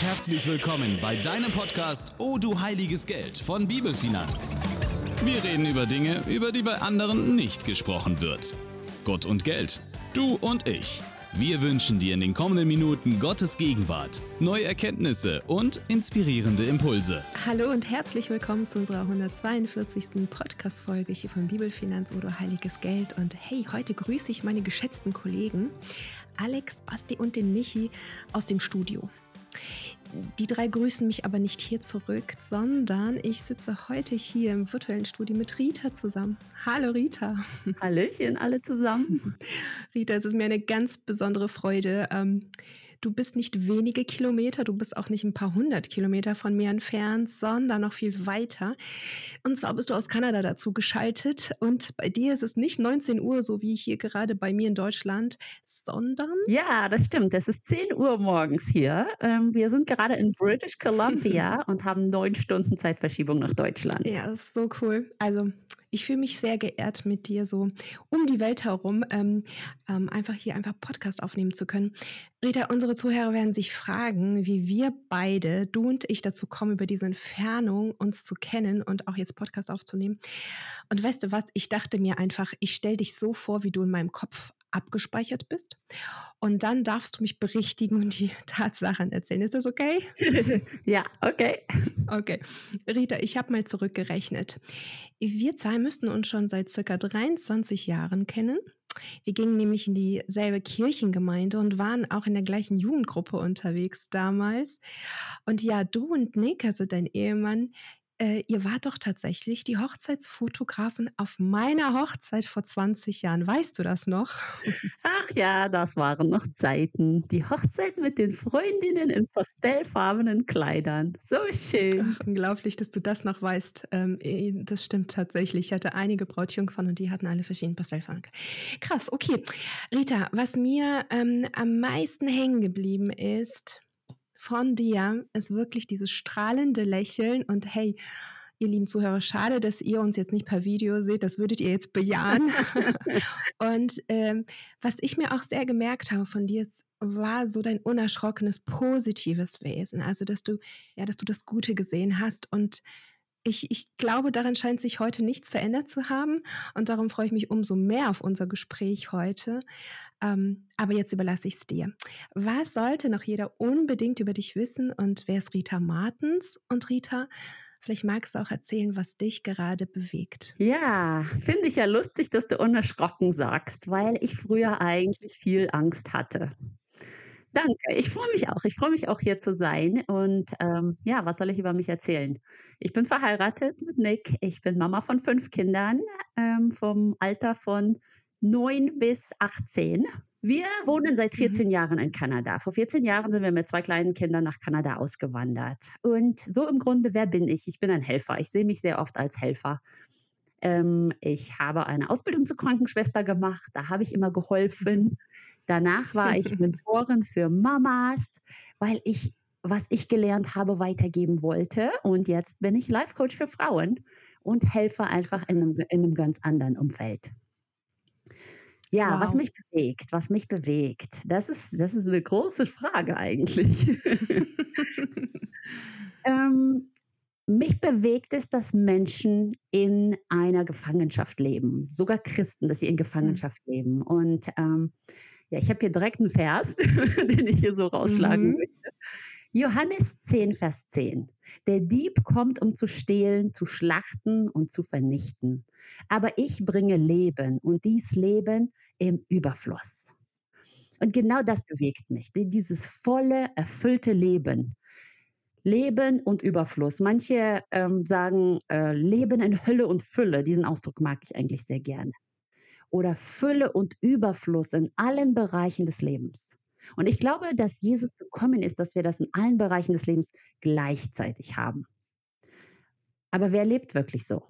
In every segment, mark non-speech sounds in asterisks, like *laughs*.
Herzlich willkommen bei deinem Podcast Oh du heiliges Geld von Bibelfinanz. Wir reden über Dinge, über die bei anderen nicht gesprochen wird. Gott und Geld. Du und ich. Wir wünschen dir in den kommenden Minuten Gottes Gegenwart, neue Erkenntnisse und inspirierende Impulse. Hallo und herzlich willkommen zu unserer 142. Podcast-Folge hier von Bibelfinanz oder Heiliges Geld. Und hey, heute grüße ich meine geschätzten Kollegen Alex, Basti und den Michi aus dem Studio. Die drei grüßen mich aber nicht hier zurück, sondern ich sitze heute hier im virtuellen Studio mit Rita zusammen. Hallo Rita. *laughs* Hallöchen, alle zusammen. Rita, es ist mir eine ganz besondere Freude. Ähm, Du bist nicht wenige Kilometer, du bist auch nicht ein paar hundert Kilometer von mir entfernt, sondern noch viel weiter. Und zwar bist du aus Kanada dazu geschaltet und bei dir ist es nicht 19 Uhr, so wie hier gerade bei mir in Deutschland, sondern? Ja, das stimmt. Es ist 10 Uhr morgens hier. Ähm, wir sind gerade in British Columbia *laughs* und haben neun Stunden Zeitverschiebung nach Deutschland. Ja, das ist so cool. Also ich fühle mich sehr geehrt, mit dir so um die Welt herum ähm, ähm, einfach hier einfach Podcast aufnehmen zu können. Rita, unsere Zuhörer werden sich fragen, wie wir beide, du und ich, dazu kommen, über diese Entfernung uns zu kennen und auch jetzt Podcast aufzunehmen. Und weißt du was? Ich dachte mir einfach, ich stelle dich so vor, wie du in meinem Kopf abgespeichert bist. Und dann darfst du mich berichtigen und die *laughs* Tatsachen erzählen. Ist das okay? *laughs* ja, okay. Okay. Rita, ich habe mal zurückgerechnet. Wir zwei müssten uns schon seit circa 23 Jahren kennen. Wir gingen nämlich in dieselbe Kirchengemeinde und waren auch in der gleichen Jugendgruppe unterwegs damals. Und ja, du und Nick, also dein Ehemann, äh, ihr wart doch tatsächlich die Hochzeitsfotografen auf meiner Hochzeit vor 20 Jahren. Weißt du das noch? Ach ja, das waren noch Zeiten. Die Hochzeit mit den Freundinnen in pastellfarbenen Kleidern. So schön. Ach, unglaublich, dass du das noch weißt. Ähm, eh, das stimmt tatsächlich. Ich hatte einige Brautjungfern und die hatten alle verschiedene Pastellfarben. Krass, okay. Rita, was mir ähm, am meisten hängen geblieben ist, von dir ist wirklich dieses strahlende Lächeln und hey, ihr lieben Zuhörer, schade, dass ihr uns jetzt nicht per Video seht, das würdet ihr jetzt bejahen. *laughs* und ähm, was ich mir auch sehr gemerkt habe von dir, ist, war so dein unerschrockenes, positives Wesen. Also, dass du, ja, dass du das Gute gesehen hast und ich, ich glaube, daran scheint sich heute nichts verändert zu haben und darum freue ich mich umso mehr auf unser Gespräch heute. Ähm, aber jetzt überlasse ich es dir. Was sollte noch jeder unbedingt über dich wissen und wer ist Rita Martens? Und Rita, Vielleicht magst du auch erzählen, was dich gerade bewegt. Ja, finde ich ja lustig, dass du unerschrocken sagst, weil ich früher eigentlich viel Angst hatte. Danke, ich freue mich auch. Ich freue mich auch hier zu sein. Und ähm, ja, was soll ich über mich erzählen? Ich bin verheiratet mit Nick. Ich bin Mama von fünf Kindern ähm, vom Alter von neun bis 18. Wir wohnen seit 14 mhm. Jahren in Kanada. Vor 14 Jahren sind wir mit zwei kleinen Kindern nach Kanada ausgewandert. Und so im Grunde, wer bin ich? Ich bin ein Helfer. Ich sehe mich sehr oft als Helfer. Ähm, ich habe eine Ausbildung zur Krankenschwester gemacht. Da habe ich immer geholfen. Danach war ich *laughs* Mentorin für Mamas, weil ich, was ich gelernt habe, weitergeben wollte. Und jetzt bin ich Life Coach für Frauen und helfe einfach in einem, in einem ganz anderen Umfeld. Ja, wow. was mich bewegt, was mich bewegt, das ist, das ist eine große Frage eigentlich. *laughs* ähm, mich bewegt es, dass Menschen in einer Gefangenschaft leben, sogar Christen, dass sie in mhm. Gefangenschaft leben. Und ähm, ja, ich habe hier direkt einen Vers, *laughs* den ich hier so rausschlagen mhm. möchte. Johannes 10, Vers 10. Der Dieb kommt, um zu stehlen, zu schlachten und zu vernichten. Aber ich bringe Leben und dies Leben im Überfluss. Und genau das bewegt mich, dieses volle, erfüllte Leben. Leben und Überfluss. Manche ähm, sagen äh, Leben in Hölle und Fülle. Diesen Ausdruck mag ich eigentlich sehr gerne oder Fülle und Überfluss in allen Bereichen des Lebens. Und ich glaube, dass Jesus gekommen ist, dass wir das in allen Bereichen des Lebens gleichzeitig haben. Aber wer lebt wirklich so?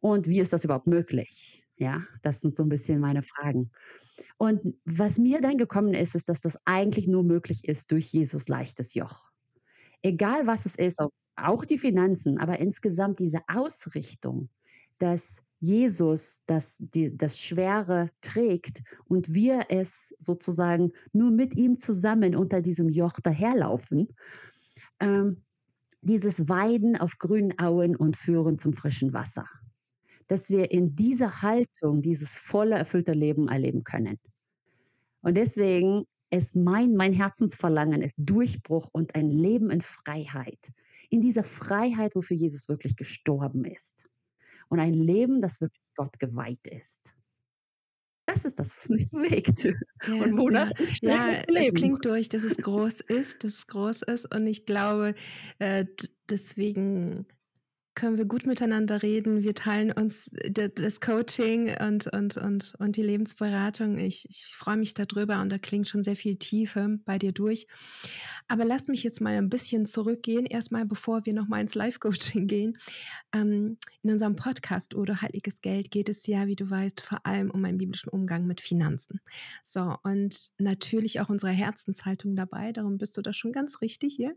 Und wie ist das überhaupt möglich? Ja, das sind so ein bisschen meine Fragen. Und was mir dann gekommen ist, ist, dass das eigentlich nur möglich ist durch Jesus leichtes Joch. Egal was es ist, auch die Finanzen, aber insgesamt diese Ausrichtung, dass Jesus das, die, das Schwere trägt und wir es sozusagen nur mit ihm zusammen unter diesem Joch daherlaufen, ähm, dieses Weiden auf grünen Auen und Führen zum frischen Wasser. Dass wir in dieser Haltung dieses volle, erfüllte Leben erleben können. Und deswegen ist mein, mein Herzensverlangen ist Durchbruch und ein Leben in Freiheit. In dieser Freiheit, wofür Jesus wirklich gestorben ist. Und ein Leben, das wirklich Gott geweiht ist. Das ist das, was mich *laughs* bewegt. Ja, und wonach ja, ich ja, es klingt durch, dass es groß ist, dass es groß ist. Und ich glaube, äh, deswegen können wir gut miteinander reden. Wir teilen uns d- das Coaching und, und, und, und die Lebensberatung. Ich, ich freue mich darüber und da klingt schon sehr viel Tiefe bei dir durch. Aber lasst mich jetzt mal ein bisschen zurückgehen, erstmal bevor wir nochmal ins Live-Coaching gehen. Ähm, in unserem Podcast oder Heiliges Geld geht es ja, wie du weißt, vor allem um einen biblischen Umgang mit Finanzen. So, und natürlich auch unsere Herzenshaltung dabei. Darum bist du da schon ganz richtig hier.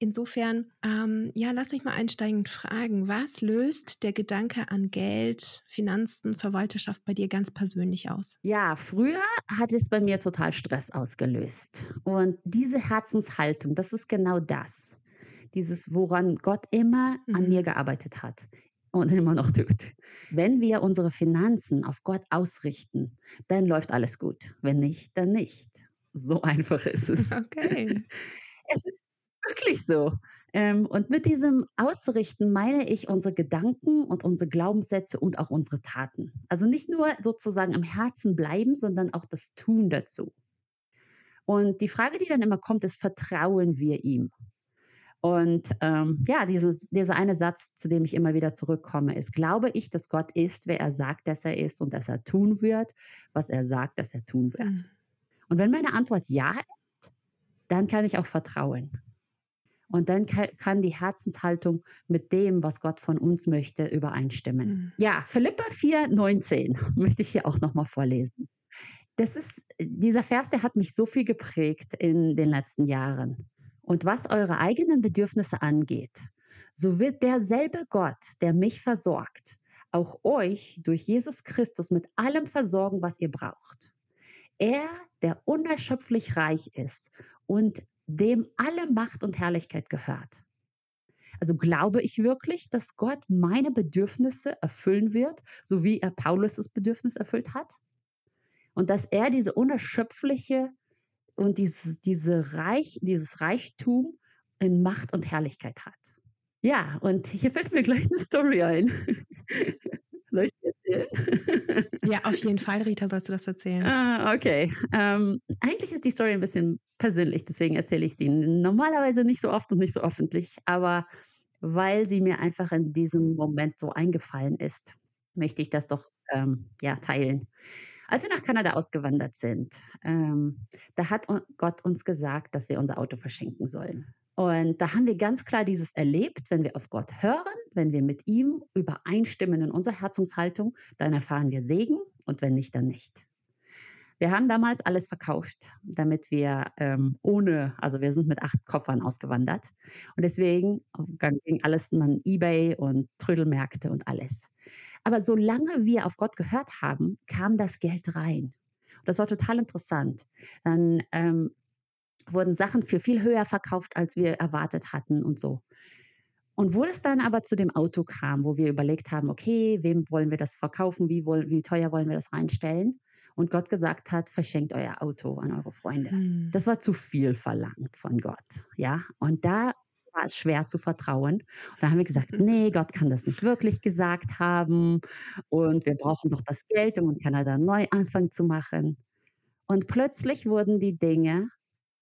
Insofern, ähm, ja, lass mich mal einsteigend fragen, was löst der Gedanke an Geld, Finanzen, Verwalterschaft bei dir ganz persönlich aus? Ja, früher hat es bei mir total Stress ausgelöst. Und diese Herzenshaltung, das ist genau das. Dieses, woran Gott immer an Mhm. mir gearbeitet hat und immer noch tut. Wenn wir unsere Finanzen auf Gott ausrichten, dann läuft alles gut. Wenn nicht, dann nicht. So einfach ist es. Okay. *laughs* Es ist wirklich so. Ähm, und mit diesem Ausrichten meine ich unsere Gedanken und unsere Glaubenssätze und auch unsere Taten. Also nicht nur sozusagen im Herzen bleiben, sondern auch das Tun dazu. Und die Frage, die dann immer kommt, ist, vertrauen wir ihm? Und ähm, ja, dieses, dieser eine Satz, zu dem ich immer wieder zurückkomme, ist, glaube ich, dass Gott ist, wer er sagt, dass er ist und dass er tun wird, was er sagt, dass er tun wird. Mhm. Und wenn meine Antwort ja ist, dann kann ich auch vertrauen. Und dann ka- kann die Herzenshaltung mit dem, was Gott von uns möchte, übereinstimmen. Mhm. Ja, Philippa 4, 19 *laughs* möchte ich hier auch nochmal vorlesen. Das ist, dieser Vers, der hat mich so viel geprägt in den letzten Jahren. Und was eure eigenen Bedürfnisse angeht, so wird derselbe Gott, der mich versorgt, auch euch durch Jesus Christus mit allem versorgen, was ihr braucht. Er, der unerschöpflich reich ist und dem alle Macht und Herrlichkeit gehört. Also glaube ich wirklich, dass Gott meine Bedürfnisse erfüllen wird, so wie er Paulus' Bedürfnis erfüllt hat? Und dass er diese unerschöpfliche und dieses, diese Reich, dieses Reichtum in Macht und Herrlichkeit hat. Ja, und hier fällt mir gleich eine Story ein. *laughs* Erzählen? Ja, *laughs* auf jeden Fall, Rita, sollst du das erzählen. Ah, okay. Ähm, eigentlich ist die Story ein bisschen persönlich, deswegen erzähle ich sie normalerweise nicht so oft und nicht so öffentlich, aber weil sie mir einfach in diesem Moment so eingefallen ist, möchte ich das doch ähm, ja, teilen. Als wir nach Kanada ausgewandert sind, ähm, da hat Gott uns gesagt, dass wir unser Auto verschenken sollen. Und da haben wir ganz klar dieses erlebt, wenn wir auf Gott hören, wenn wir mit ihm übereinstimmen in unserer Herzungshaltung, dann erfahren wir Segen und wenn nicht, dann nicht. Wir haben damals alles verkauft, damit wir ähm, ohne, also wir sind mit acht Koffern ausgewandert und deswegen ging alles an eBay und Trödelmärkte und alles. Aber solange wir auf Gott gehört haben, kam das Geld rein. Das war total interessant. Dann ähm, wurden Sachen für viel höher verkauft, als wir erwartet hatten und so. Und wo es dann aber zu dem Auto kam, wo wir überlegt haben, okay, wem wollen wir das verkaufen, wie, wollen, wie teuer wollen wir das reinstellen? Und Gott gesagt hat, verschenkt euer Auto an eure Freunde. Mhm. Das war zu viel verlangt von Gott, ja. Und da war es schwer zu vertrauen. Und dann haben wir gesagt, *laughs* nee, Gott kann das nicht wirklich gesagt haben. Und wir brauchen doch das Geld, um in Kanada einen Neuanfang zu machen. Und plötzlich wurden die Dinge,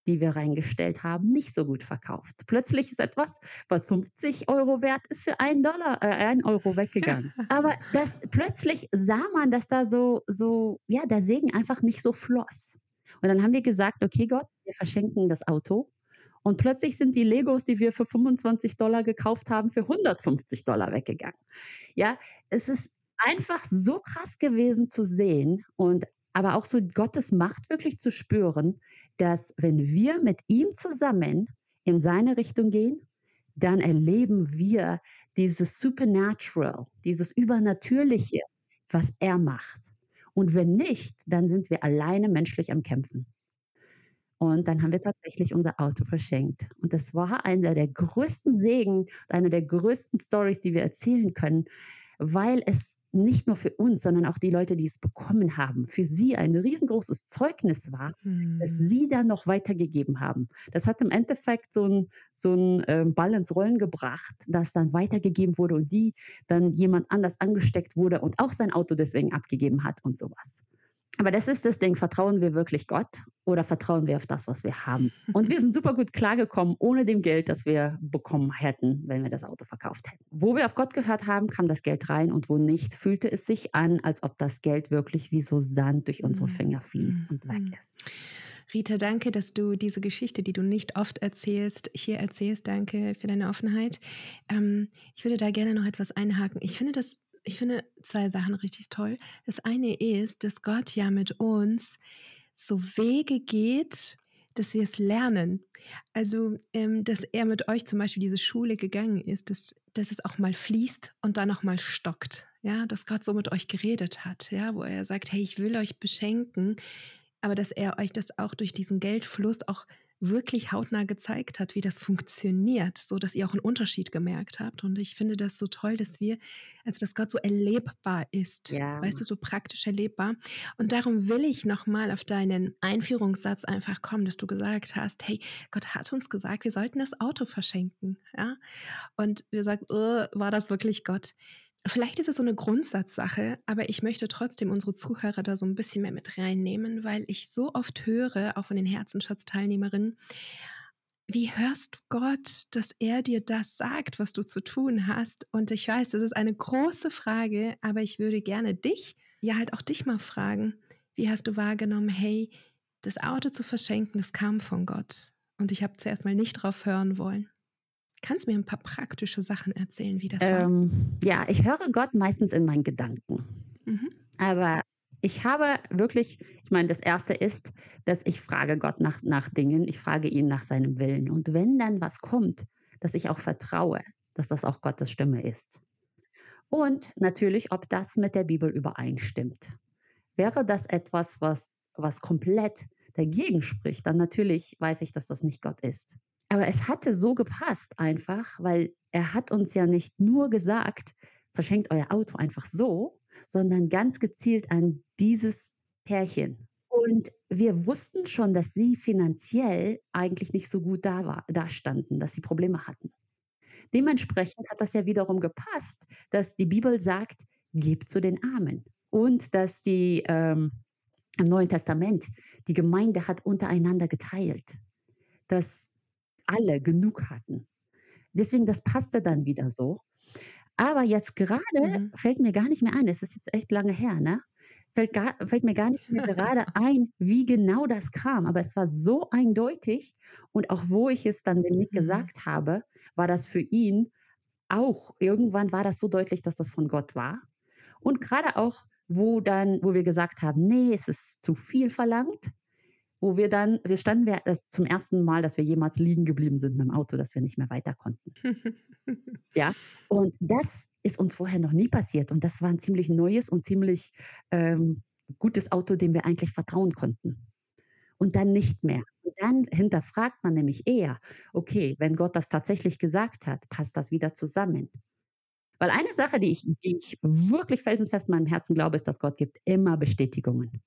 die wir reingestellt haben, nicht so gut verkauft. Plötzlich ist etwas, was 50 Euro wert ist, für einen Dollar, äh, einen Euro weggegangen. *laughs* Aber das plötzlich sah man, dass da so, so, ja, der Segen einfach nicht so floss. Und dann haben wir gesagt, okay, Gott, wir verschenken das Auto. Und plötzlich sind die Legos, die wir für 25 Dollar gekauft haben, für 150 Dollar weggegangen. Ja, es ist einfach so krass gewesen zu sehen und aber auch so Gottes Macht wirklich zu spüren, dass wenn wir mit ihm zusammen in seine Richtung gehen, dann erleben wir, dieses Supernatural, dieses Übernatürliche, was er macht. Und wenn nicht, dann sind wir alleine menschlich am Kämpfen. Und dann haben wir tatsächlich unser Auto verschenkt. Und das war einer der größten Segen, einer der größten Stories, die wir erzählen können, weil es nicht nur für uns, sondern auch die Leute, die es bekommen haben, für sie ein riesengroßes Zeugnis war, mhm. das hm. sie dann noch weitergegeben haben. Das hat im Endeffekt so ein, so ein äh, Ball ins Rollen gebracht, das dann weitergegeben wurde und die dann jemand anders angesteckt wurde und auch sein Auto deswegen abgegeben hat und sowas. Aber das ist das Ding, vertrauen wir wirklich Gott oder vertrauen wir auf das, was wir haben? Und wir sind super gut klargekommen ohne dem Geld, das wir bekommen hätten, wenn wir das Auto verkauft hätten. Wo wir auf Gott gehört haben, kam das Geld rein und wo nicht, fühlte es sich an, als ob das Geld wirklich wie so Sand durch unsere mhm. Finger fließt und weg mhm. ist. Rita, danke, dass du diese Geschichte, die du nicht oft erzählst, hier erzählst. Danke für deine Offenheit. Ähm, ich würde da gerne noch etwas einhaken. Ich finde das ich finde zwei Sachen richtig toll. Das eine ist, dass Gott ja mit uns so Wege geht, dass wir es lernen. Also, ähm, dass er mit euch zum Beispiel diese Schule gegangen ist, dass, dass es auch mal fließt und dann auch mal stockt. Ja, dass Gott so mit euch geredet hat, ja, wo er sagt, hey, ich will euch beschenken, aber dass er euch das auch durch diesen Geldfluss auch wirklich hautnah gezeigt hat, wie das funktioniert, so dass ihr auch einen Unterschied gemerkt habt. Und ich finde das so toll, dass wir, also dass Gott so erlebbar ist, ja. weißt du, so praktisch erlebbar. Und darum will ich nochmal auf deinen Einführungssatz einfach kommen, dass du gesagt hast, hey, Gott hat uns gesagt, wir sollten das Auto verschenken, ja. Und wir sagen, oh, war das wirklich Gott? Vielleicht ist es so eine Grundsatzsache, aber ich möchte trotzdem unsere Zuhörer da so ein bisschen mehr mit reinnehmen, weil ich so oft höre, auch von den Herzenschatz-Teilnehmerinnen, wie hörst Gott, dass er dir das sagt, was du zu tun hast? Und ich weiß, das ist eine große Frage, aber ich würde gerne dich, ja halt auch dich mal fragen, wie hast du wahrgenommen, hey, das Auto zu verschenken, das kam von Gott. Und ich habe zuerst mal nicht drauf hören wollen. Kannst du mir ein paar praktische Sachen erzählen, wie das ähm, war? Ja, ich höre Gott meistens in meinen Gedanken. Mhm. Aber ich habe wirklich, ich meine, das Erste ist, dass ich frage Gott nach, nach Dingen, ich frage ihn nach seinem Willen. Und wenn dann was kommt, dass ich auch vertraue, dass das auch Gottes Stimme ist. Und natürlich, ob das mit der Bibel übereinstimmt. Wäre das etwas, was, was komplett dagegen spricht, dann natürlich weiß ich, dass das nicht Gott ist. Aber es hatte so gepasst einfach, weil er hat uns ja nicht nur gesagt, verschenkt euer Auto einfach so, sondern ganz gezielt an dieses Pärchen. Und wir wussten schon, dass sie finanziell eigentlich nicht so gut da war, dastanden, dass sie Probleme hatten. Dementsprechend hat das ja wiederum gepasst, dass die Bibel sagt, gebt zu den Armen. Und dass die ähm, im Neuen Testament die Gemeinde hat untereinander geteilt. Dass alle genug hatten. Deswegen, das passte dann wieder so. Aber jetzt gerade mhm. fällt mir gar nicht mehr ein, es ist jetzt echt lange her, ne? Fällt, gar, fällt mir gar nicht mehr gerade ein, wie genau das kam. Aber es war so eindeutig. Und auch wo ich es dann dem Nick mhm. gesagt habe, war das für ihn auch, irgendwann war das so deutlich, dass das von Gott war. Und gerade auch, wo dann, wo wir gesagt haben, nee, es ist zu viel verlangt, wo wir dann, wir standen wir das zum ersten Mal, dass wir jemals liegen geblieben sind mit dem Auto, dass wir nicht mehr weiter konnten. *laughs* ja, und das ist uns vorher noch nie passiert. Und das war ein ziemlich neues und ziemlich ähm, gutes Auto, dem wir eigentlich vertrauen konnten. Und dann nicht mehr. Und dann hinterfragt man nämlich eher, okay, wenn Gott das tatsächlich gesagt hat, passt das wieder zusammen. Weil eine Sache, die ich, die ich wirklich felsenfest in meinem Herzen glaube, ist, dass Gott gibt immer Bestätigungen.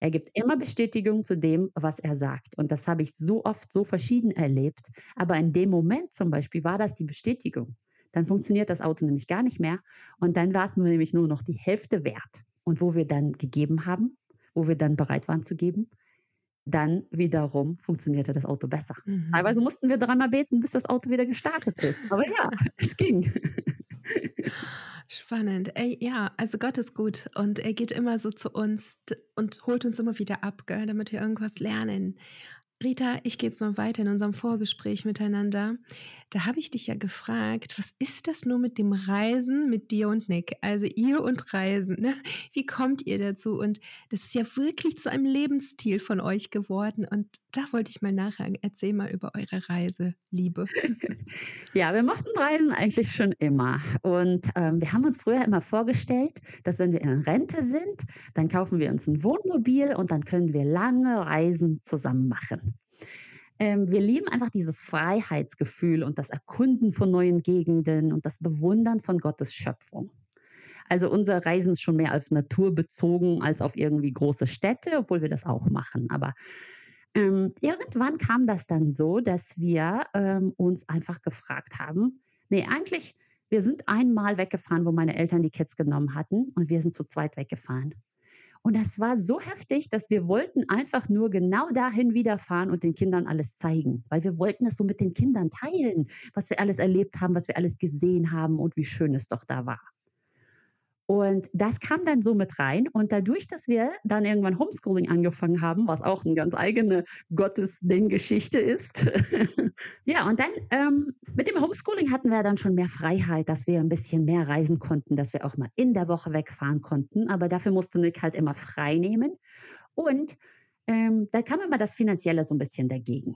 Er gibt immer Bestätigung zu dem, was er sagt. Und das habe ich so oft so verschieden erlebt. Aber in dem Moment zum Beispiel war das die Bestätigung. Dann funktioniert das Auto nämlich gar nicht mehr. Und dann war es nur nämlich nur noch die Hälfte wert. Und wo wir dann gegeben haben, wo wir dann bereit waren zu geben, dann wiederum funktionierte das Auto besser. Mhm. Teilweise mussten wir dreimal beten, bis das Auto wieder gestartet ist. Aber ja, *laughs* es ging. Spannend. Ey, ja, also Gott ist gut und er geht immer so zu uns und holt uns immer wieder ab, gell, damit wir irgendwas lernen. Rita, ich gehe jetzt mal weiter in unserem Vorgespräch miteinander. Da habe ich dich ja gefragt, was ist das nur mit dem Reisen mit dir und Nick? Also ihr und Reisen, ne? Wie kommt ihr dazu? Und das ist ja wirklich zu einem Lebensstil von euch geworden. Und da wollte ich mal nachhaken. Erzähl mal über eure Reise, Liebe. *laughs* Ja, wir mochten Reisen eigentlich schon immer. Und ähm, wir haben uns früher immer vorgestellt, dass wenn wir in Rente sind, dann kaufen wir uns ein Wohnmobil und dann können wir lange Reisen zusammen machen. Ähm, wir lieben einfach dieses Freiheitsgefühl und das Erkunden von neuen Gegenden und das Bewundern von Gottes Schöpfung. Also unser Reisen ist schon mehr auf Natur bezogen als auf irgendwie große Städte, obwohl wir das auch machen. Aber ähm, irgendwann kam das dann so, dass wir ähm, uns einfach gefragt haben, nee, eigentlich, wir sind einmal weggefahren, wo meine Eltern die Kids genommen hatten und wir sind zu zweit weggefahren. Und das war so heftig, dass wir wollten einfach nur genau dahin wieder fahren und den Kindern alles zeigen, weil wir wollten es so mit den Kindern teilen, was wir alles erlebt haben, was wir alles gesehen haben und wie schön es doch da war. Und das kam dann so mit rein. Und dadurch, dass wir dann irgendwann Homeschooling angefangen haben, was auch eine ganz eigene Gottesding-Geschichte ist. *laughs* ja, und dann ähm, mit dem Homeschooling hatten wir dann schon mehr Freiheit, dass wir ein bisschen mehr reisen konnten, dass wir auch mal in der Woche wegfahren konnten. Aber dafür musste Nick halt immer frei nehmen. Und ähm, da kam immer das Finanzielle so ein bisschen dagegen.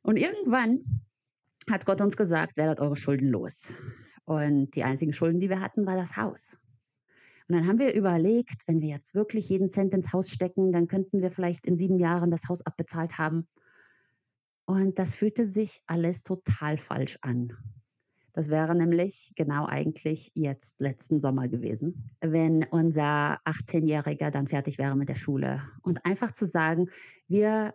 Und irgendwann hat Gott uns gesagt, werdet eure Schulden los. Und die einzigen Schulden, die wir hatten, war das Haus. Und dann haben wir überlegt, wenn wir jetzt wirklich jeden Cent ins Haus stecken, dann könnten wir vielleicht in sieben Jahren das Haus abbezahlt haben. Und das fühlte sich alles total falsch an. Das wäre nämlich genau eigentlich jetzt letzten Sommer gewesen, wenn unser 18-Jähriger dann fertig wäre mit der Schule. Und einfach zu sagen, wir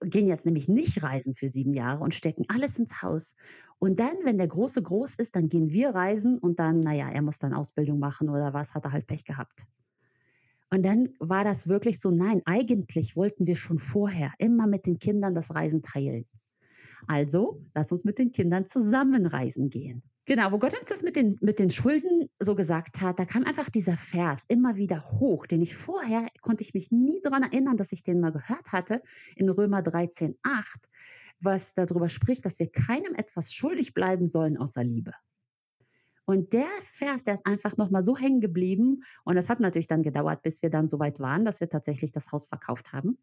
gehen jetzt nämlich nicht reisen für sieben Jahre und stecken alles ins Haus. Und dann, wenn der Große groß ist, dann gehen wir reisen und dann, naja, er muss dann Ausbildung machen oder was, hat er halt Pech gehabt. Und dann war das wirklich so, nein, eigentlich wollten wir schon vorher immer mit den Kindern das Reisen teilen. Also, lass uns mit den Kindern zusammen reisen gehen. Genau, wo Gott uns das mit den, mit den Schulden so gesagt hat, da kam einfach dieser Vers immer wieder hoch, den ich vorher, konnte ich mich nie daran erinnern, dass ich den mal gehört hatte, in Römer 13, 8, was darüber spricht, dass wir keinem etwas schuldig bleiben sollen außer Liebe. Und der Vers, der ist einfach nochmal so hängen geblieben. Und das hat natürlich dann gedauert, bis wir dann so weit waren, dass wir tatsächlich das Haus verkauft haben.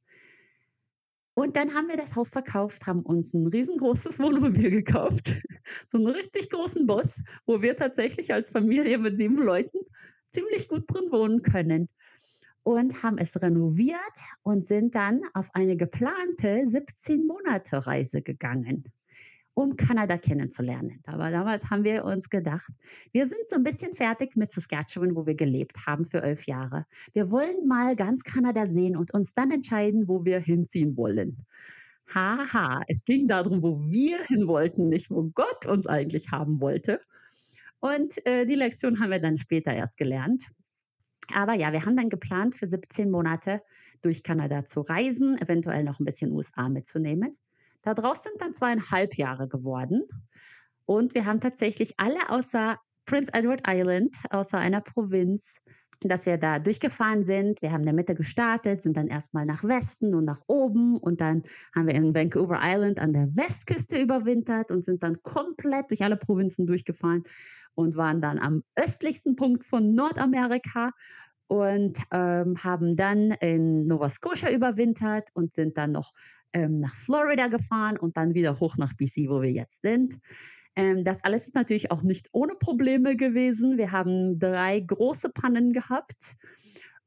Und dann haben wir das Haus verkauft, haben uns ein riesengroßes *laughs* Wohnmobil gekauft, *laughs* so einen richtig großen Bus, wo wir tatsächlich als Familie mit sieben Leuten ziemlich gut drin wohnen können. Und haben es renoviert und sind dann auf eine geplante 17 Monate Reise gegangen um Kanada kennenzulernen. Aber damals haben wir uns gedacht, wir sind so ein bisschen fertig mit Saskatchewan, wo wir gelebt haben für elf Jahre. Wir wollen mal ganz Kanada sehen und uns dann entscheiden, wo wir hinziehen wollen. Haha, es ging darum, wo wir hin wollten, nicht wo Gott uns eigentlich haben wollte. Und äh, die Lektion haben wir dann später erst gelernt. Aber ja, wir haben dann geplant, für 17 Monate durch Kanada zu reisen, eventuell noch ein bisschen USA mitzunehmen. Daraus sind dann zweieinhalb Jahre geworden. Und wir haben tatsächlich alle außer Prince Edward Island, außer einer Provinz, dass wir da durchgefahren sind. Wir haben in der Mitte gestartet, sind dann erstmal nach Westen und nach oben und dann haben wir in Vancouver Island an der Westküste überwintert und sind dann komplett durch alle Provinzen durchgefahren und waren dann am östlichsten Punkt von Nordamerika und ähm, haben dann in Nova Scotia überwintert und sind dann noch ähm, nach Florida gefahren und dann wieder hoch nach BC, wo wir jetzt sind. Ähm, das alles ist natürlich auch nicht ohne Probleme gewesen. Wir haben drei große Pannen gehabt.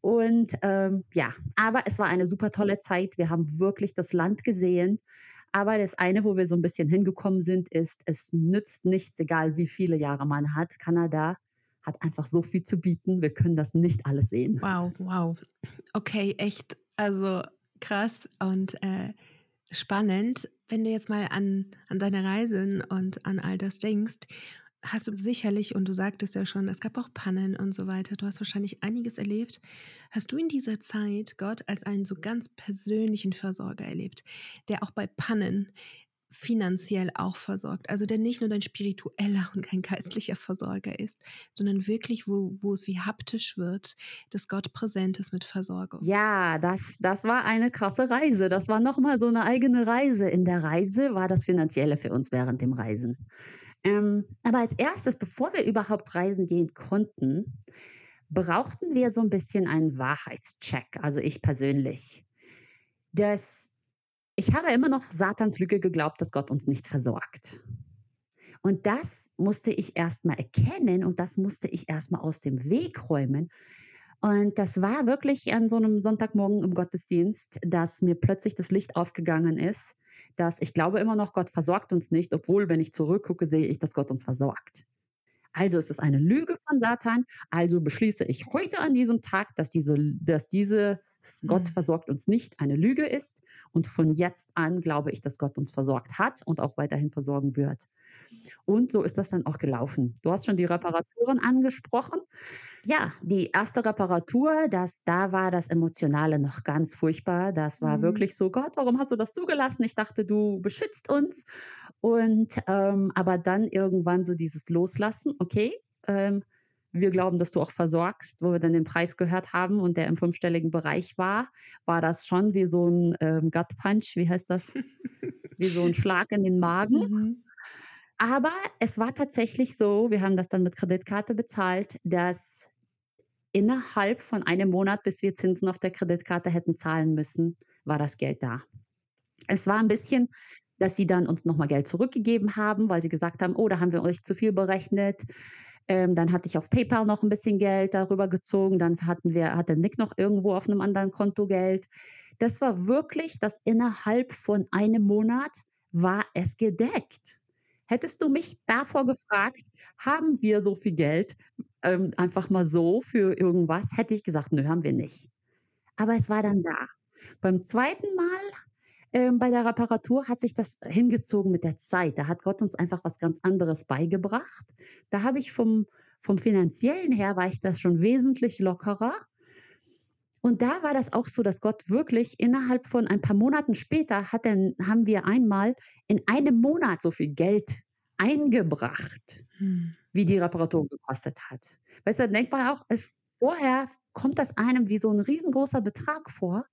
Und ähm, ja, aber es war eine super tolle Zeit. Wir haben wirklich das Land gesehen. Aber das eine, wo wir so ein bisschen hingekommen sind, ist, es nützt nichts, egal wie viele Jahre man hat. Kanada hat einfach so viel zu bieten. Wir können das nicht alles sehen. Wow, wow. Okay, echt. Also krass. Und äh, spannend, wenn du jetzt mal an, an deine Reisen und an all das denkst, hast du sicherlich, und du sagtest ja schon, es gab auch Pannen und so weiter, du hast wahrscheinlich einiges erlebt. Hast du in dieser Zeit Gott als einen so ganz persönlichen Versorger erlebt, der auch bei Pannen finanziell auch versorgt. Also der nicht nur dein spiritueller und kein geistlicher Versorger ist, sondern wirklich, wo, wo es wie haptisch wird, dass Gott präsent ist mit Versorgung. Ja, das, das war eine krasse Reise. Das war nochmal so eine eigene Reise. In der Reise war das Finanzielle für uns während dem Reisen. Ähm, aber als erstes, bevor wir überhaupt reisen gehen konnten, brauchten wir so ein bisschen einen Wahrheitscheck, also ich persönlich. Das ich habe immer noch Satans Lüge geglaubt, dass Gott uns nicht versorgt. Und das musste ich erst mal erkennen und das musste ich erst mal aus dem Weg räumen. Und das war wirklich an so einem Sonntagmorgen im Gottesdienst, dass mir plötzlich das Licht aufgegangen ist, dass ich glaube immer noch, Gott versorgt uns nicht, obwohl, wenn ich zurückgucke, sehe ich, dass Gott uns versorgt. Also ist es eine Lüge von Satan. Also beschließe ich heute an diesem Tag, dass diese, dass diese Gott mhm. versorgt uns nicht eine Lüge ist. Und von jetzt an glaube ich, dass Gott uns versorgt hat und auch weiterhin versorgen wird. Und so ist das dann auch gelaufen. Du hast schon die Reparaturen angesprochen. Ja, die erste Reparatur, das, da war das Emotionale noch ganz furchtbar. Das war mhm. wirklich so, Gott, warum hast du das zugelassen? Ich dachte, du beschützt uns. Und ähm, aber dann irgendwann so dieses Loslassen, okay, ähm, wir glauben, dass du auch versorgst, wo wir dann den Preis gehört haben und der im fünfstelligen Bereich war, war das schon wie so ein ähm, Gut Punch, wie heißt das? *laughs* wie so ein Schlag in den Magen. Mhm. Aber es war tatsächlich so, wir haben das dann mit Kreditkarte bezahlt, dass innerhalb von einem Monat, bis wir Zinsen auf der Kreditkarte hätten zahlen müssen, war das Geld da. Es war ein bisschen, dass sie dann uns nochmal Geld zurückgegeben haben, weil sie gesagt haben, oh, da haben wir euch zu viel berechnet. Ähm, dann hatte ich auf PayPal noch ein bisschen Geld darüber gezogen. Dann hatten wir, hatte Nick noch irgendwo auf einem anderen Konto Geld. Das war wirklich, dass innerhalb von einem Monat war es gedeckt. Hättest du mich davor gefragt, haben wir so viel Geld, ähm, einfach mal so für irgendwas, hätte ich gesagt, nö, haben wir nicht. Aber es war dann da. Beim zweiten Mal ähm, bei der Reparatur hat sich das hingezogen mit der Zeit. Da hat Gott uns einfach was ganz anderes beigebracht. Da habe ich vom, vom finanziellen her, war ich das schon wesentlich lockerer. Und da war das auch so, dass Gott wirklich innerhalb von ein paar Monaten später hat dann, haben wir einmal in einem Monat so viel Geld eingebracht, hm. wie die Reparatur gekostet hat. Weißt du, dann denkt man auch, es, vorher kommt das einem wie so ein riesengroßer Betrag vor.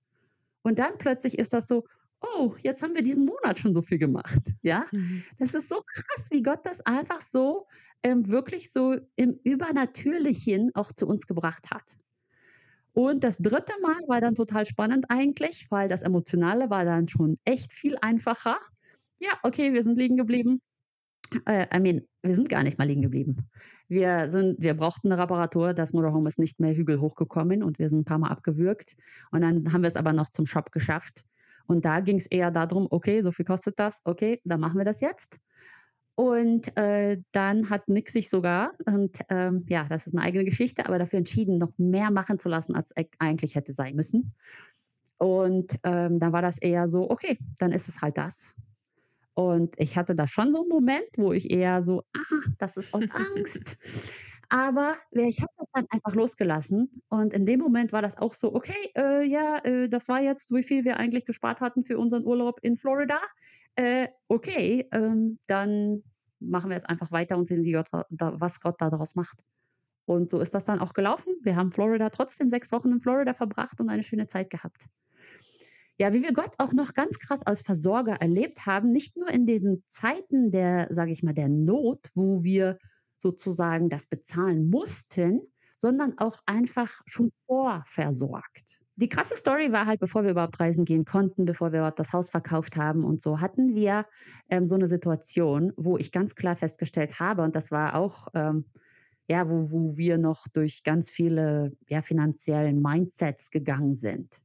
Und dann plötzlich ist das so, oh, jetzt haben wir diesen Monat schon so viel gemacht. *laughs* Ja, mhm. das ist so krass, wie Gott das einfach so ähm, wirklich so im Übernatürlichen auch zu uns gebracht hat. Und das dritte Mal war dann total spannend eigentlich, weil das Emotionale war dann schon echt viel einfacher. Ja, okay, wir sind liegen geblieben. Äh, I mean, wir sind gar nicht mal liegen geblieben. Wir, sind, wir brauchten eine Reparatur. Das Motorhome ist nicht mehr Hügel hochgekommen und wir sind ein paar Mal abgewürgt. Und dann haben wir es aber noch zum Shop geschafft. Und da ging es eher darum, okay, so viel kostet das, okay, dann machen wir das jetzt. Und äh, dann hat Nick sich sogar, und ähm, ja, das ist eine eigene Geschichte, aber dafür entschieden, noch mehr machen zu lassen, als eigentlich hätte sein müssen. Und ähm, dann war das eher so, okay, dann ist es halt das. Und ich hatte da schon so einen Moment, wo ich eher so, ah, das ist aus Angst. *laughs* Aber ich habe das dann einfach losgelassen. Und in dem Moment war das auch so, okay, äh, ja, äh, das war jetzt, wie viel wir eigentlich gespart hatten für unseren Urlaub in Florida äh, okay, ähm, dann machen wir jetzt einfach weiter und sehen, wie Gott, was Gott daraus macht. Und so ist das dann auch gelaufen. Wir haben Florida trotzdem sechs Wochen in Florida verbracht und eine schöne Zeit gehabt. Ja, wie wir Gott auch noch ganz krass als Versorger erlebt haben, nicht nur in diesen Zeiten der, sage ich mal, der Not, wo wir sozusagen das bezahlen mussten, sondern auch einfach schon vorversorgt die krasse Story war halt, bevor wir überhaupt reisen gehen konnten, bevor wir überhaupt das Haus verkauft haben und so, hatten wir ähm, so eine Situation, wo ich ganz klar festgestellt habe, und das war auch, ähm, ja, wo, wo wir noch durch ganz viele ja, finanziellen Mindsets gegangen sind,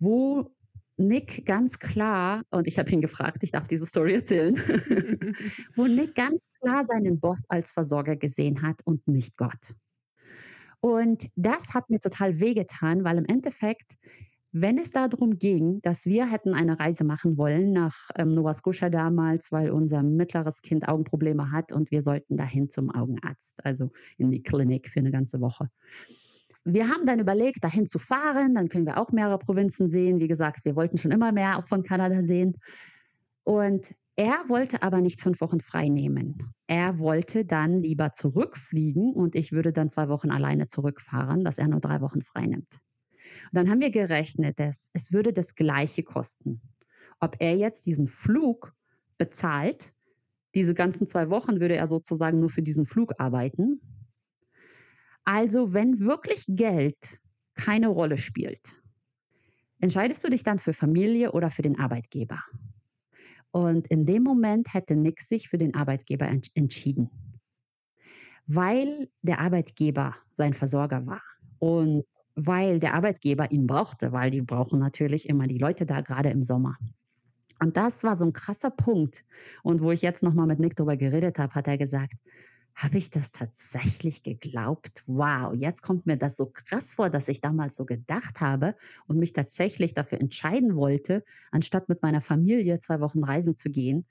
wo Nick ganz klar, und ich habe ihn gefragt, ich darf diese Story erzählen, *laughs* wo Nick ganz klar seinen Boss als Versorger gesehen hat und nicht Gott. Und das hat mir total wehgetan, weil im Endeffekt, wenn es darum ging, dass wir hätten eine Reise machen wollen nach ähm, Nova Scotia damals, weil unser mittleres Kind Augenprobleme hat und wir sollten dahin zum Augenarzt, also in die Klinik für eine ganze Woche. Wir haben dann überlegt, dahin zu fahren, dann können wir auch mehrere Provinzen sehen. Wie gesagt, wir wollten schon immer mehr von Kanada sehen. Und Er wollte aber nicht 5 Wochen frei nehmen. Er wollte dann lieber zurückfliegen und ich würde dann 2 Wochen alleine zurückfahren, dass er nur 3 Wochen frei nimmt. Und dann haben wir gerechnet, dass es würde das Gleiche kosten. Ob er jetzt diesen Flug bezahlt, diese ganzen 2 Wochen würde er sozusagen nur für diesen Flug arbeiten. Also, wenn wirklich Geld keine Rolle spielt, entscheidest du dich dann für Familie oder für den Arbeitgeber? Und in dem Moment hätte Nick sich für den Arbeitgeber entsch entschieden, weil der Arbeitgeber sein Versorger war und weil der Arbeitgeber ihn brauchte, weil die brauchen natürlich immer die Leute da, gerade im Sommer. Und das war so ein krasser Punkt. Und wo ich jetzt noch mal mit Nick drüber geredet habe, hat er gesagt: „Habe ich das tatsächlich geglaubt? Wow, jetzt kommt mir das so krass vor, dass ich damals so gedacht habe und mich tatsächlich dafür entscheiden wollte, anstatt mit meiner Familie 2 Wochen reisen zu gehen,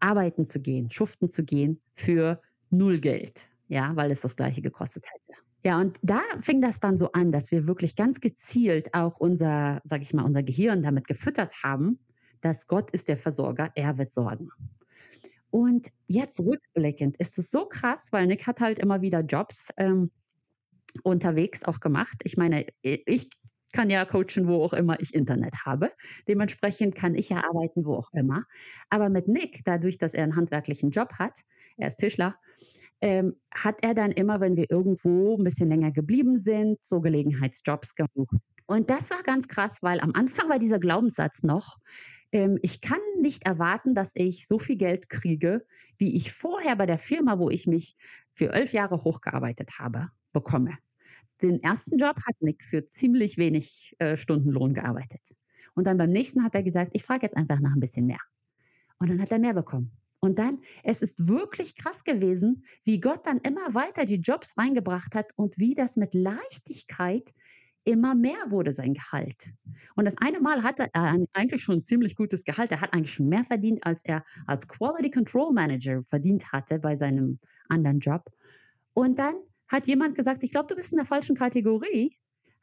arbeiten zu gehen, schuften zu gehen für null Geld, ja, weil es das Gleiche gekostet hätte.“ Ja, und da fing das dann so an, dass wir wirklich ganz gezielt auch unser, sage ich mal, unser Gehirn damit gefüttert haben, dass Gott ist der Versorger, er wird sorgen. Und jetzt rückblickend ist es so krass, weil Nick hat halt immer wieder Jobs ähm, unterwegs auch gemacht. Ich meine, ich kann ja coachen, wo auch immer ich Internet habe. Dementsprechend kann ich ja arbeiten, wo auch immer. Aber mit Nick, dadurch, dass er einen handwerklichen Job hat, er ist Tischler, ähm, hat er dann immer, wenn wir irgendwo ein bisschen länger geblieben sind, so Gelegenheitsjobs gesucht. Und das war ganz krass, weil am Anfang war dieser Glaubenssatz noch, ähm, ich kann nicht erwarten, dass ich so viel Geld kriege, wie ich vorher bei der Firma, wo ich mich für 11 Jahre hochgearbeitet habe, bekomme. Den ersten Job hat Nick für ziemlich wenig äh, Stundenlohn gearbeitet. Und dann beim nächsten hat er gesagt, ich frage jetzt einfach nach ein bisschen mehr. Und dann hat er mehr bekommen. Und dann, es ist wirklich krass gewesen, wie Gott dann immer weiter die Jobs reingebracht hat und wie das mit Leichtigkeit immer mehr wurde, sein Gehalt. Und das eine Mal hatte er ein- eigentlich schon ein ziemlich gutes Gehalt. Er hat eigentlich schon mehr verdient, als er als Quality Control Manager verdient hatte bei seinem anderen Job. Und dann hat jemand gesagt, ich glaube, du bist in der falschen Kategorie.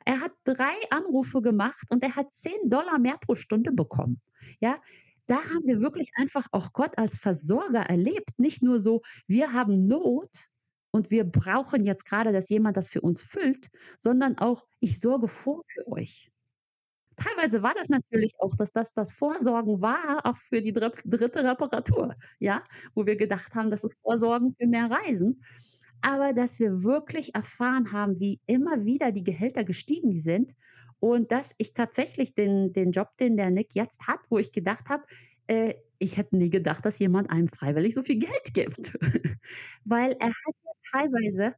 Er hat drei Anrufe gemacht und er hat 10 Dollar mehr pro Stunde bekommen. Ja, da haben wir wirklich einfach auch Gott als Versorger erlebt. Nicht nur so, wir haben Not und wir brauchen jetzt gerade, dass jemand das für uns füllt, sondern auch, ich sorge vor für euch. Teilweise war das natürlich auch, dass das das Vorsorgen war, auch für die dr dritte Reparatur, ja, wo wir gedacht haben, das ist Vorsorgen für mehr Reisen. Aber dass wir wirklich erfahren haben, wie immer wieder die Gehälter gestiegen sind und dass ich tatsächlich den den Job, den der Nick jetzt hat, wo ich gedacht habe, äh, ich hätte nie gedacht, dass jemand einem freiwillig so viel Geld gibt. *laughs* Weil er hat ja teilweise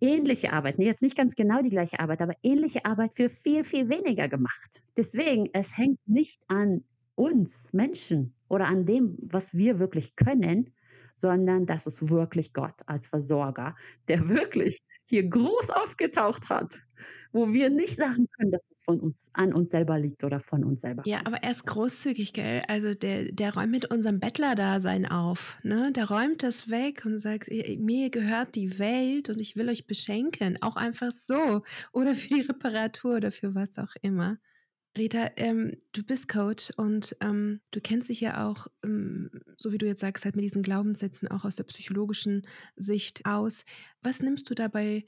ähnliche Arbeit, ne, jetzt nicht ganz genau die gleiche Arbeit, aber ähnliche Arbeit für viel, viel weniger gemacht. Deswegen, es hängt nicht an uns Menschen oder an dem, was wir wirklich können, sondern das ist wirklich Gott als Versorger, der wirklich hier groß aufgetaucht hat, wo wir nicht sagen können, dass es von uns an uns selber liegt oder von uns selber Ja, aber er ist großzügig, gell? Also der, der räumt mit unserem Bettlerdasein auf, ne? Der räumt das weg und sagt, "Ihr- mir gehört die Welt und ich will euch beschenken, auch einfach so oder für die Reparatur oder für was auch immer. Rita, ähm, du bist Coach und ähm, du kennst dich ja auch, ähm, so wie du jetzt sagst, halt mit diesen Glaubenssätzen auch aus der psychologischen Sicht aus. Was nimmst du da bei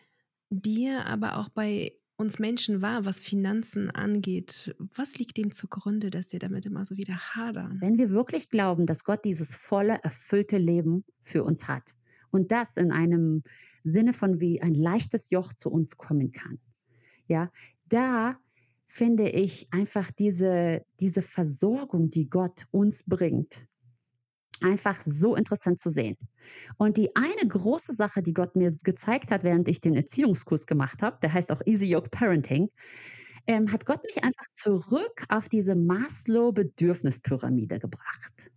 dir, aber auch bei uns Menschen wahr, was Finanzen angeht? Was liegt dem zugrunde, dass wir damit immer so wieder hadern? Wenn wir wirklich glauben, dass Gott dieses volle, erfüllte Leben für uns hat und das in einem Sinne von wie ein leichtes Joch zu uns kommen kann, ja, da finde ich einfach diese, diese Versorgung, die Gott uns bringt, einfach so interessant zu sehen. Und die eine große Sache, die Gott mir gezeigt hat, während ich den Erziehungskurs gemacht habe, der heißt auch Easy Yoke Parenting, ähm, hat Gott mich einfach zurück auf diese Maslow-Bedürfnispyramide gebracht.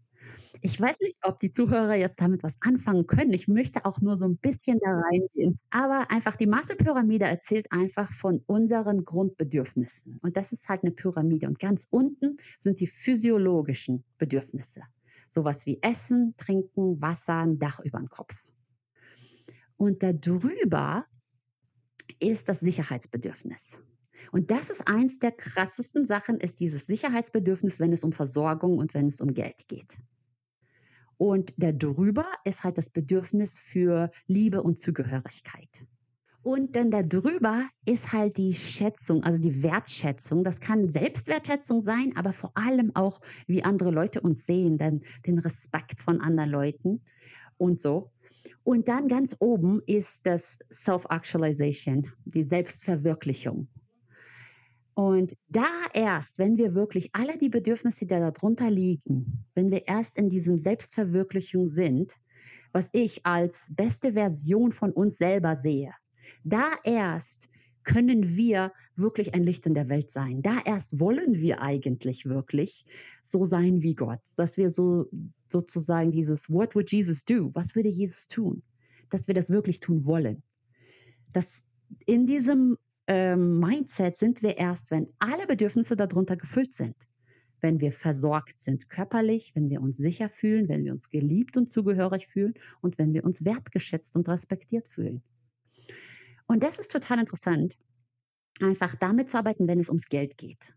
Ich weiß nicht, ob die Zuhörer jetzt damit was anfangen können. Ich möchte auch nur so ein bisschen da reingehen. Aber einfach die Maslow-Pyramide erzählt einfach von unseren Grundbedürfnissen. Und das ist halt eine Pyramide. Und ganz unten sind die physiologischen Bedürfnisse. Sowas wie Essen, Trinken, Wasser, ein Dach über den Kopf. Und darüber ist das Sicherheitsbedürfnis. Und das ist eins der krassesten Sachen, ist dieses Sicherheitsbedürfnis, wenn es um Versorgung und wenn es um Geld geht. Und darüber ist halt das Bedürfnis für Liebe und Zugehörigkeit. Und dann darüber ist halt die Schätzung, also die Wertschätzung. Das kann Selbstwertschätzung sein, aber vor allem auch, wie andere Leute uns sehen, dann den Respekt von anderen Leuten und so. Und dann ganz oben ist das Self-Actualization, die Selbstverwirklichung. Und da erst, wenn wir wirklich alle die Bedürfnisse, die da darunter liegen, wenn wir erst in diesem Selbstverwirklichung sind, was ich als beste Version von uns selber sehe, da erst können wir wirklich ein Licht in der Welt sein. Da erst wollen wir eigentlich wirklich so sein wie Gott, dass wir so sozusagen dieses What would Jesus do? Was würde Jesus tun? Dass wir das wirklich tun wollen. Dass in diesem ähm, Mindset sind wir erst, wenn alle Bedürfnisse darunter gefüllt sind. Wenn wir versorgt sind körperlich, wenn wir uns sicher fühlen, wenn wir uns geliebt und zugehörig fühlen und wenn wir uns wertgeschätzt und respektiert fühlen. Und das ist total interessant, einfach damit zu arbeiten, wenn es ums Geld geht.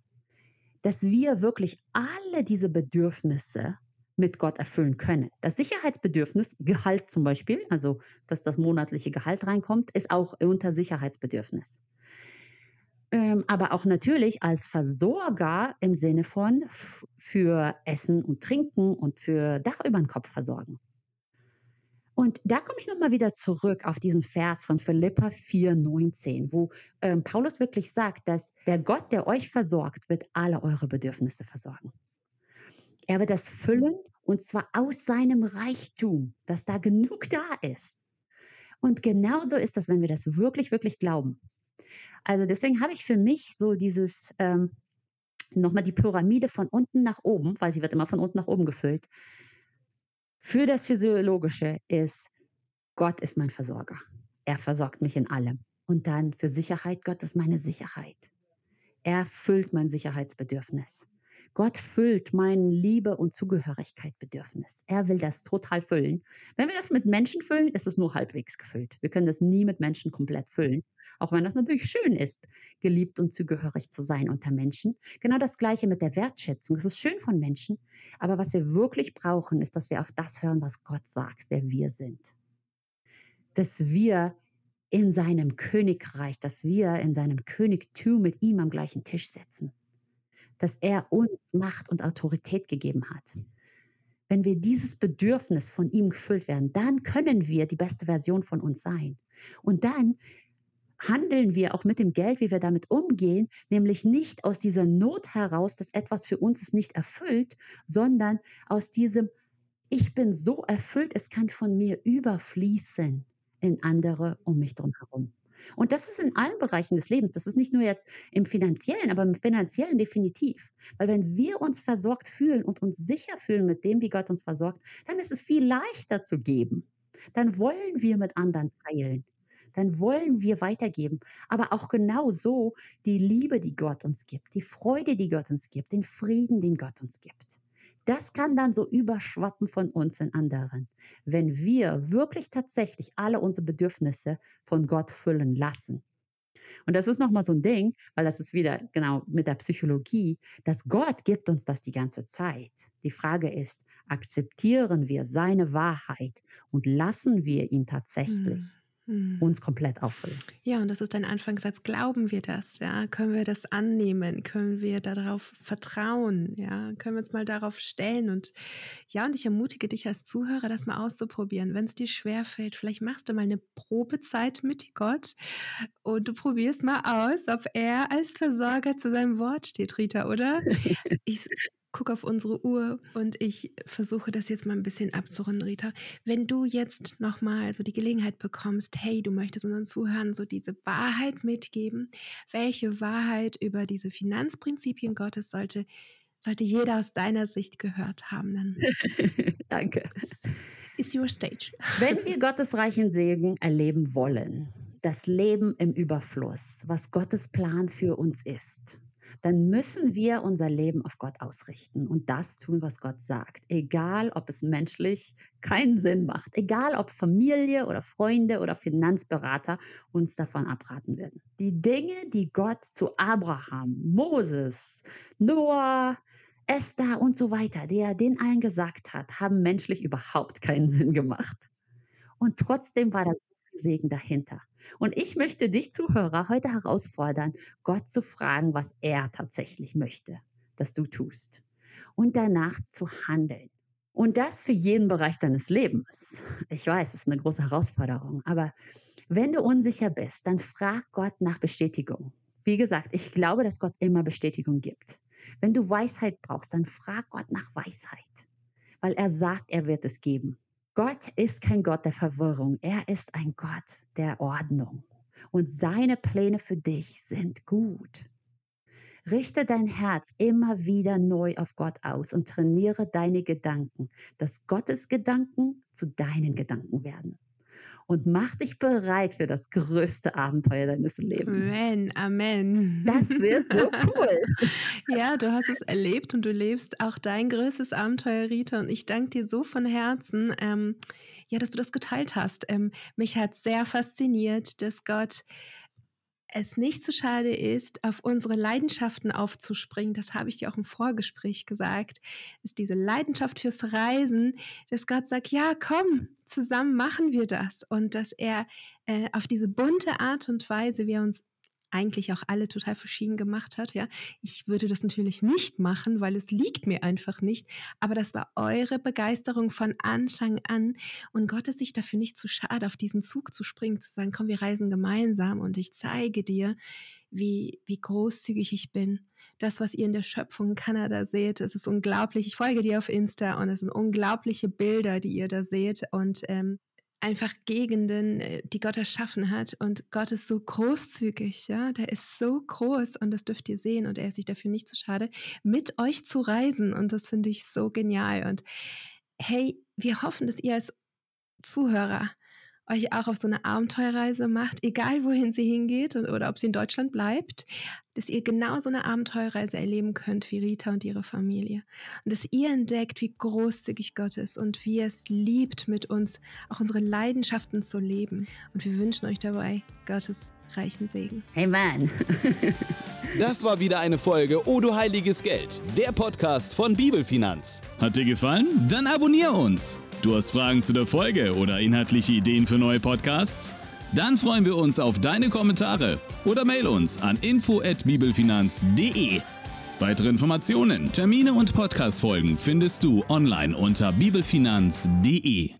Dass wir wirklich alle diese Bedürfnisse mit Gott erfüllen können. Das Sicherheitsbedürfnis, Gehalt zum Beispiel, also dass das monatliche Gehalt reinkommt, ist auch unter Sicherheitsbedürfnis. Ähm, aber auch natürlich als Versorger im Sinne von für Essen und Trinken und für Dach über den Kopf versorgen. Und da komme ich nochmal wieder zurück auf diesen Vers von Philippa 4,19, wo ähm, Paulus wirklich sagt, dass der Gott, der euch versorgt, wird alle eure Bedürfnisse versorgen. Er wird das füllen und zwar aus seinem Reichtum, dass da genug da ist. Und genauso ist das, wenn wir das wirklich, wirklich glauben. Also deswegen habe ich für mich so dieses, ähm, nochmal die Pyramide von unten nach oben, weil sie wird immer von unten nach oben gefüllt. Für das Physiologische ist, Gott ist mein Versorger. Er versorgt mich in allem. Und dann für Sicherheit, Gott ist meine Sicherheit. Er füllt mein Sicherheitsbedürfnis. Gott füllt mein Liebe- und Zugehörigkeitsbedürfnis. Er will das total füllen. Wenn wir das mit Menschen füllen, ist es nur halbwegs gefüllt. Wir können das nie mit Menschen komplett füllen, auch wenn das natürlich schön ist, geliebt und zugehörig zu sein unter Menschen. Genau das gleiche mit der Wertschätzung. Es ist schön von Menschen, aber was wir wirklich brauchen, ist, dass wir auf das hören, was Gott sagt, wer wir sind. Dass wir in seinem Königreich, dass wir in seinem Königtum mit ihm am gleichen Tisch sitzen dass er uns Macht und Autorität gegeben hat. Wenn wir dieses Bedürfnis von ihm gefüllt werden, dann können wir die beste Version von uns sein. Und dann handeln wir auch mit dem Geld, wie wir damit umgehen, nämlich nicht aus dieser Not heraus, dass etwas für uns es nicht erfüllt, sondern aus diesem, ich bin so erfüllt, es kann von mir überfließen in andere um mich drum herum. Und das ist in allen Bereichen des Lebens. Das ist nicht nur jetzt im finanziellen, aber im finanziellen definitiv. Weil wenn wir uns versorgt fühlen und uns sicher fühlen mit dem, wie Gott uns versorgt, dann ist es viel leichter zu geben. Dann wollen wir mit anderen teilen. Dann wollen wir weitergeben. Aber auch genau so die Liebe, die Gott uns gibt, die Freude, die Gott uns gibt, den Frieden, den Gott uns gibt. Das kann dann so überschwappen von uns in anderen, wenn wir wirklich tatsächlich alle unsere Bedürfnisse von Gott füllen lassen. Und das ist nochmal so ein Ding, weil das ist wieder genau mit der Psychologie, dass Gott gibt uns das die ganze Zeit. Die Frage ist, akzeptieren wir seine Wahrheit und lassen wir ihn tatsächlich? Hm. Mhm. Uns komplett auffüllen. Ja, und das ist dein Anfangssatz. Glauben wir das? Ja, können wir das annehmen? Können wir darauf vertrauen? Ja, können wir uns mal darauf stellen? Und ja, und ich ermutige dich als Zuhörer, das mal auszuprobieren. Wenn es dir schwerfällt, vielleicht machst du mal eine Probezeit mit Gott und du probierst mal aus, ob er als Versorger zu seinem Wort steht, Rita, oder? *laughs* ich gucke auf unsere Uhr und ich versuche das jetzt mal ein bisschen abzurunden, Rita. Wenn du jetzt nochmal so die Gelegenheit bekommst, hey, du möchtest unseren Zuhörern so diese Wahrheit mitgeben, welche Wahrheit über diese Finanzprinzipien Gottes sollte, sollte jeder aus deiner Sicht gehört haben? Dann *laughs* Danke. Ist your stage. Wenn wir Gottes reichen Segen erleben wollen, das Leben im Überfluss, was Gottes Plan für uns ist, dann müssen wir unser Leben auf Gott ausrichten und das tun, was Gott sagt. Egal, ob es menschlich keinen Sinn macht, egal, ob Familie oder Freunde oder Finanzberater uns davon abraten würden. Die Dinge, die Gott zu Abraham, Moses, Noah, Esther und so weiter, die er den allen gesagt hat, haben menschlich überhaupt keinen Sinn gemacht. Und trotzdem war da so Segen dahinter. Und ich möchte dich, Zuhörer, heute herausfordern, Gott zu fragen, was er tatsächlich möchte, dass du tust. Und danach zu handeln. Und das für jeden Bereich deines Lebens. Ich weiß, es ist eine große Herausforderung, aber wenn du unsicher bist, dann frag Gott nach Bestätigung. Wie gesagt, ich glaube, dass Gott immer Bestätigung gibt. Wenn du Weisheit brauchst, dann frag Gott nach Weisheit, weil er sagt, er wird es geben. Gott ist kein Gott der Verwirrung, er ist ein Gott der Ordnung. Und seine Pläne für dich sind gut. Richte dein Herz immer wieder neu auf Gott aus und trainiere deine Gedanken, dass Gottes Gedanken zu deinen Gedanken werden. Und mach dich bereit für das größte Abenteuer deines Lebens. Amen, Amen. Das wird so cool. *laughs* ja, du hast es erlebt und du lebst auch dein größtes Abenteuer, Rita. Und ich danke dir so von Herzen, ähm, ja, dass du das geteilt hast. Ähm, mich hat sehr fasziniert, dass Gott es nicht zu schade ist, auf unsere Leidenschaften aufzuspringen, das habe ich dir auch im Vorgespräch gesagt, ist diese Leidenschaft fürs Reisen, dass Gott sagt, ja, komm, zusammen machen wir das. Und dass er äh, auf diese bunte Art und Weise, wie er uns eigentlich auch alle total verschieden gemacht hat. Ja, ich würde das natürlich nicht machen, weil es liegt mir einfach nicht. Aber das war eure Begeisterung von Anfang an und Gott ist sich dafür nicht zu schade, auf diesen Zug zu springen, zu sagen, komm, wir reisen gemeinsam und ich zeige dir, wie, wie großzügig ich bin. Das, was ihr in der Schöpfung in Kanada seht, es ist unglaublich. Ich folge dir auf Insta und es sind unglaubliche Bilder, die ihr da seht. Und ähm, einfach Gegenden, äh, die Gott erschaffen hat. Und Gott ist so großzügig, ja, der ist so groß und das dürft ihr sehen und er ist sich dafür nicht zu schade, mit euch zu reisen. Und das finde ich so genial. Und hey, wir hoffen, dass ihr als Zuhörer euch auch auf so eine Abenteuerreise macht, egal wohin sie hingeht und, oder ob sie in Deutschland bleibt, dass ihr genau so eine Abenteuerreise erleben könnt wie Rita und ihre Familie. Und dass ihr entdeckt, wie großzügig Gott ist und wie es liebt, mit uns auch unsere Leidenschaften zu leben. Und wir wünschen euch dabei Gottes reichen Segen. Amen. *laughs* das war wieder eine Folge O du heiliges Geld, der Podcast von Bibelfinanz. Hat dir gefallen? Dann abonnier uns. Du hast Fragen zu der Folge oder inhaltliche Ideen für neue Podcasts? Dann freuen wir uns auf deine Kommentare oder mail uns an info@bibelfinanz.de. Weitere Informationen, Termine und Podcastfolgen findest du online unter bibelfinanz.de.